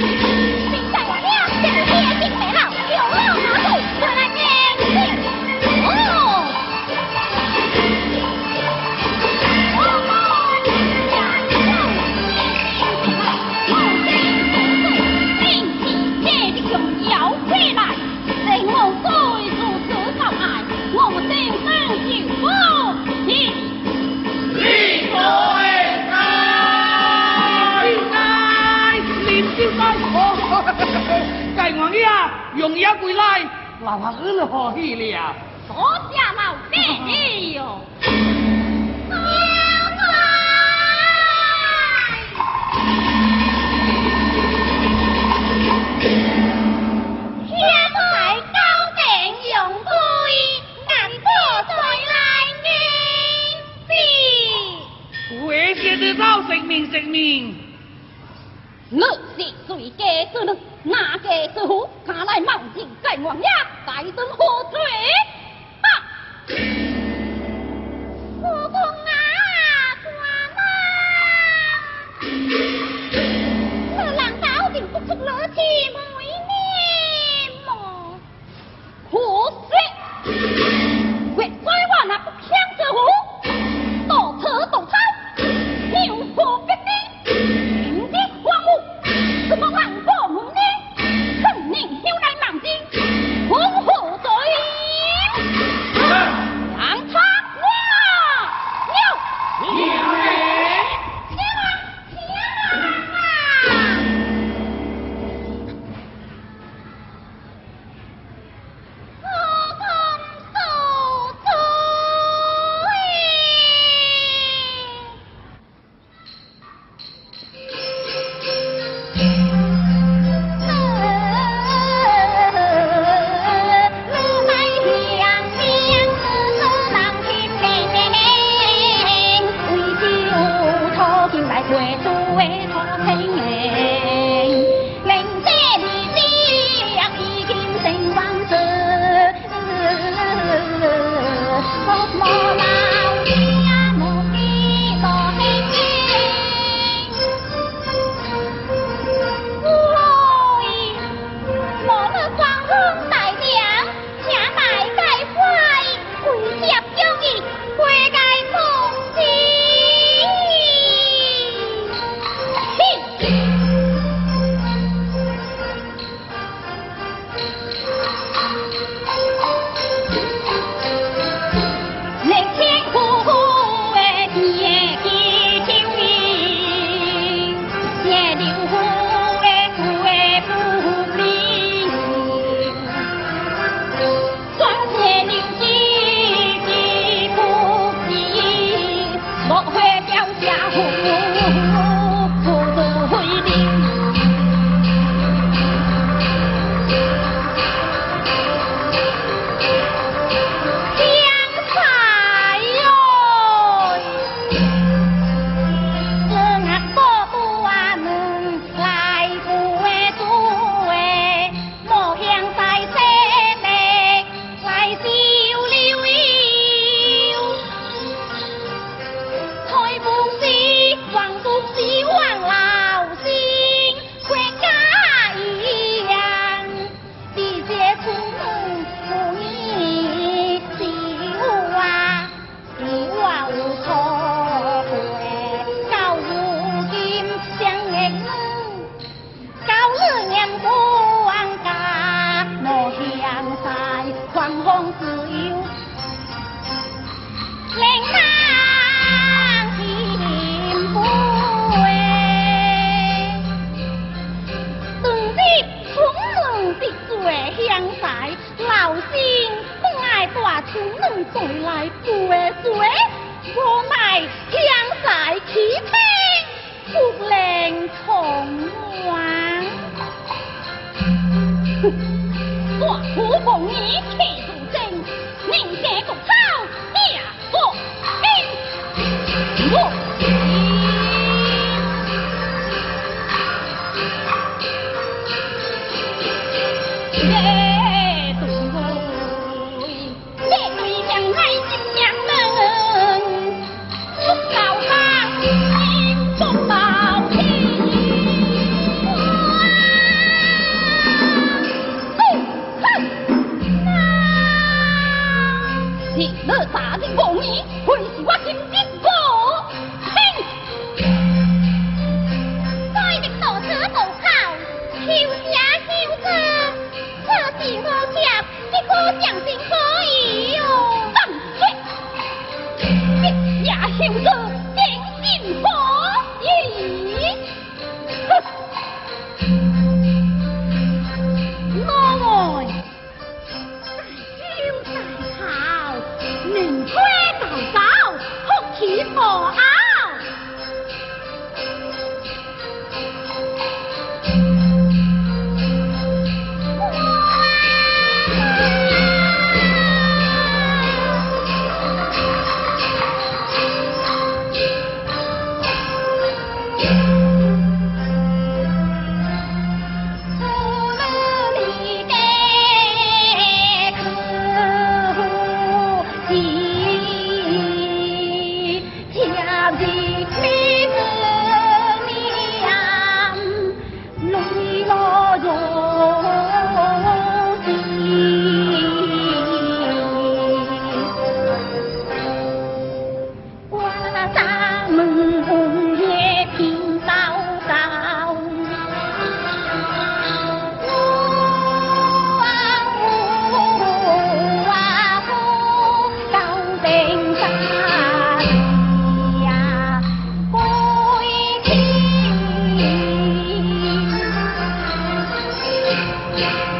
Thank you. 好，盖我你啊，用药归来，老汉饿了好去了，多谢老爹哟。Kể từ được, 来冒进 kể từ hú, 罪将在老身不爱大厨能再来过水，我乃将在其听不令同王。大出奉你休假休整此情可恰亦可相信可以 Yeah.